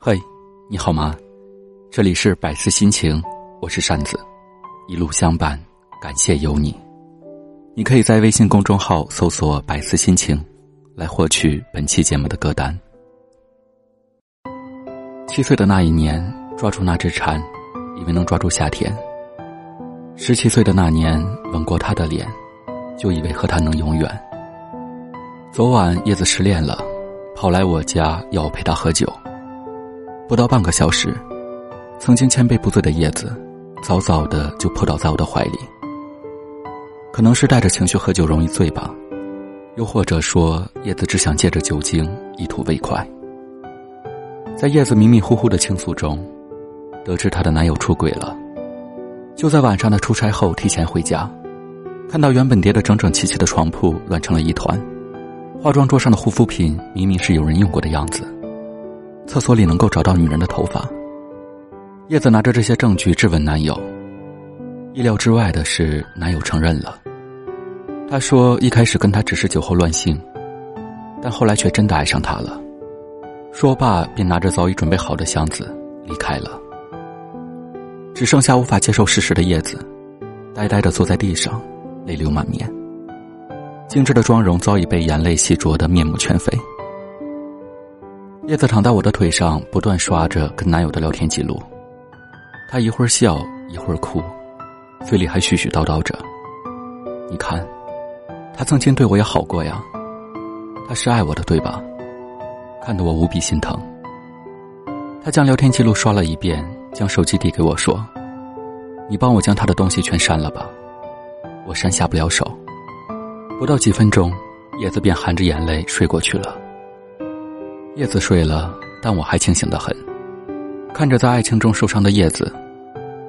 嘿，你好吗？这里是百思心情，我是扇子，一路相伴，感谢有你。你可以在微信公众号搜索“百思心情”，来获取本期节目的歌单。七岁的那一年，抓住那只蝉，以为能抓住夏天；十七岁的那年，吻过他的脸，就以为和他能永远。昨晚叶子失恋了，跑来我家要我陪他喝酒。不到半个小时，曾经千杯不醉的叶子，早早的就扑倒在我的怀里。可能是带着情绪喝酒容易醉吧，又或者说叶子只想借着酒精一吐为快。在叶子迷迷糊糊的倾诉中，得知她的男友出轨了。就在晚上的出差后提前回家，看到原本叠得整整齐齐的床铺乱成了一团，化妆桌上的护肤品明明是有人用过的样子。厕所里能够找到女人的头发。叶子拿着这些证据质问男友。意料之外的是，男友承认了。他说一开始跟他只是酒后乱性，但后来却真的爱上她了。说罢，便拿着早已准备好的箱子离开了。只剩下无法接受事实的叶子，呆呆的坐在地上，泪流满面。精致的妆容早已被眼泪洗濯得面目全非。叶子躺在我的腿上，不断刷着跟男友的聊天记录。他一会儿笑，一会儿哭，嘴里还絮絮叨叨着：“你看，他曾经对我也好过呀，他是爱我的，对吧？”看得我无比心疼。他将聊天记录刷了一遍，将手机递给我说：“你帮我将他的东西全删了吧，我删下不了手。”不到几分钟，叶子便含着眼泪睡过去了。叶子睡了，但我还清醒的很。看着在爱情中受伤的叶子，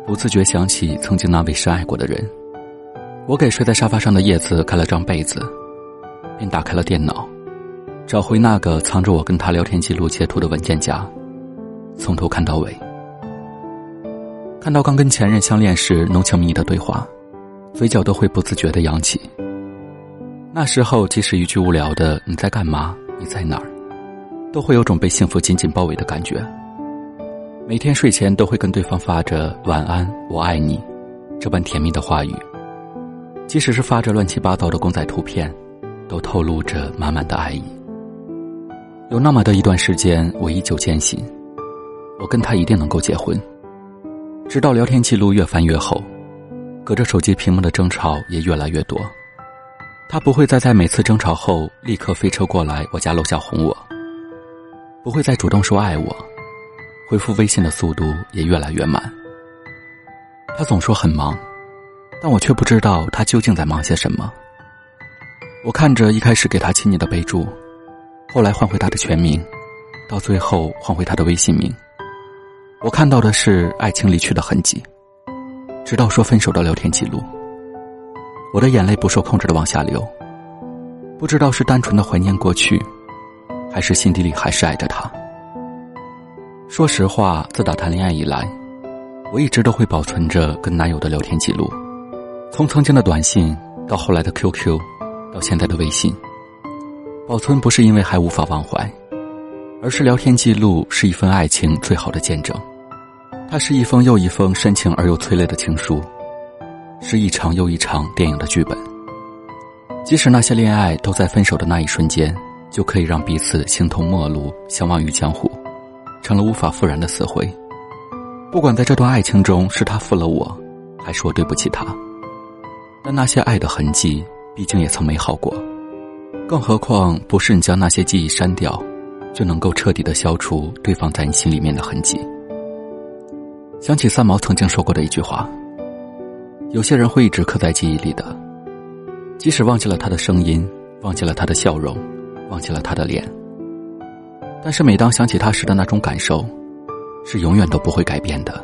不自觉想起曾经那位深爱过的人。我给睡在沙发上的叶子盖了张被子，便打开了电脑，找回那个藏着我跟他聊天记录截图的文件夹，从头看到尾。看到刚跟前任相恋时浓情蜜意的对话，嘴角都会不自觉的扬起。那时候，即使一句无聊的“你在干嘛？你在哪儿？”都会有种被幸福紧紧包围的感觉。每天睡前都会跟对方发着“晚安，我爱你”这般甜蜜的话语，即使是发着乱七八糟的公仔图片，都透露着满满的爱意。有那么的一段时间，我依旧坚信，我跟他一定能够结婚。直到聊天记录越翻越厚，隔着手机屏幕的争吵也越来越多。他不会再在每次争吵后立刻飞车过来我家楼下哄我。不会再主动说爱我，回复微信的速度也越来越慢。他总说很忙，但我却不知道他究竟在忙些什么。我看着一开始给他亲昵的备注，后来换回他的全名，到最后换回他的微信名。我看到的是爱情离去的痕迹，直到说分手的聊天记录。我的眼泪不受控制的往下流，不知道是单纯的怀念过去。还是心底里还是爱着他。说实话，自打谈恋爱以来，我一直都会保存着跟男友的聊天记录，从曾经的短信到后来的 QQ，到现在的微信。保存不是因为还无法忘怀，而是聊天记录是一份爱情最好的见证。它是一封又一封深情而又催泪的情书，是一场又一场电影的剧本。即使那些恋爱都在分手的那一瞬间。就可以让彼此形同陌路，相忘于江湖，成了无法复燃的死灰。不管在这段爱情中是他负了我，还是我对不起他，但那些爱的痕迹毕竟也曾美好过。更何况，不是你将那些记忆删掉，就能够彻底的消除对方在你心里面的痕迹。想起三毛曾经说过的一句话：“有些人会一直刻在记忆里的，即使忘记了他的声音，忘记了他的笑容。”忘记了他的脸，但是每当想起他时的那种感受，是永远都不会改变的。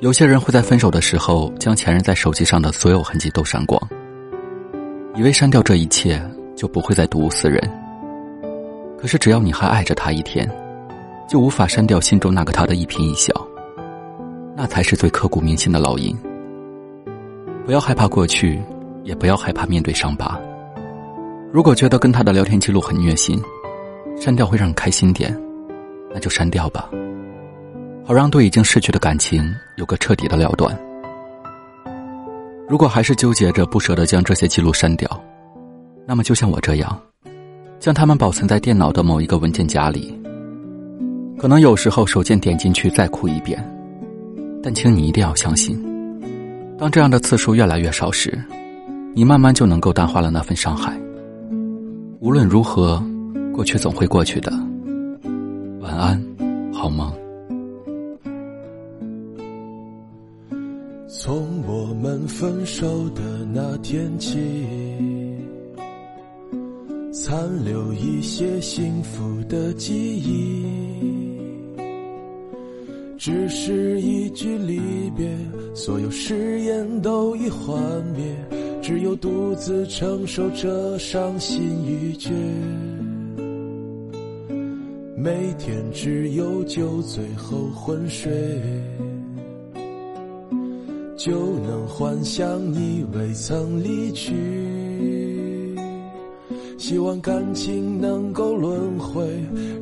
有些人会在分手的时候将前任在手机上的所有痕迹都删光，以为删掉这一切就不会再睹物思人。可是只要你还爱着他一天，就无法删掉心中那个他的一颦一笑，那才是最刻骨铭心的烙印。不要害怕过去，也不要害怕面对伤疤。如果觉得跟他的聊天记录很虐心，删掉会让你开心点，那就删掉吧，好让对已经逝去的感情有个彻底的了断。如果还是纠结着不舍得将这些记录删掉，那么就像我这样，将它们保存在电脑的某一个文件夹里。可能有时候手贱点进去再哭一遍，但请你一定要相信，当这样的次数越来越少时，你慢慢就能够淡化了那份伤害。无论如何，过去总会过去的。晚安，好梦。从我们分手的那天起，残留一些幸福的记忆。只是一句离别，所有誓言都已幻灭，只有独自承受着伤心欲绝。每天只有酒醉后昏睡，就能幻想你未曾离去。希望感情能够轮回，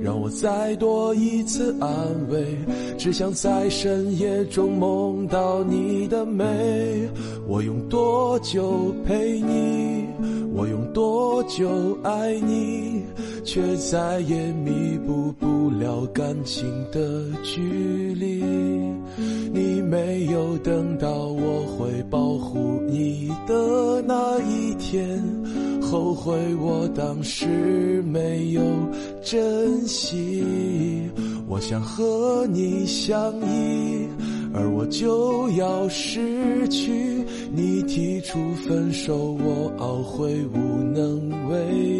让我再多一次安慰。只想在深夜中梦到你的美。我用多久陪你？我用多久爱你？却再也弥补不了感情的距离。你没有等到我会保护你的那一天。后悔我当时没有珍惜，我想和你相依，而我就要失去。你提出分手，我懊悔无能为。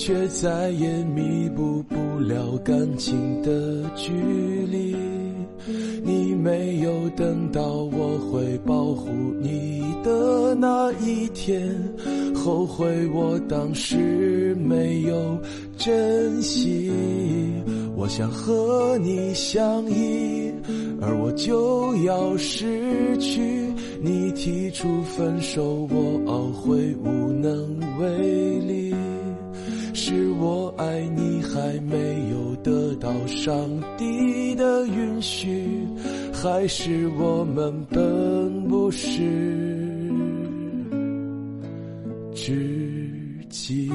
却再也弥补不了感情的距离。你没有等到我会保护你的那一天，后悔我当时没有珍惜。我想和你相依，而我就要失去。你提出分手，我懊悔无能为力。到上帝的允许，还是我们本不是知己？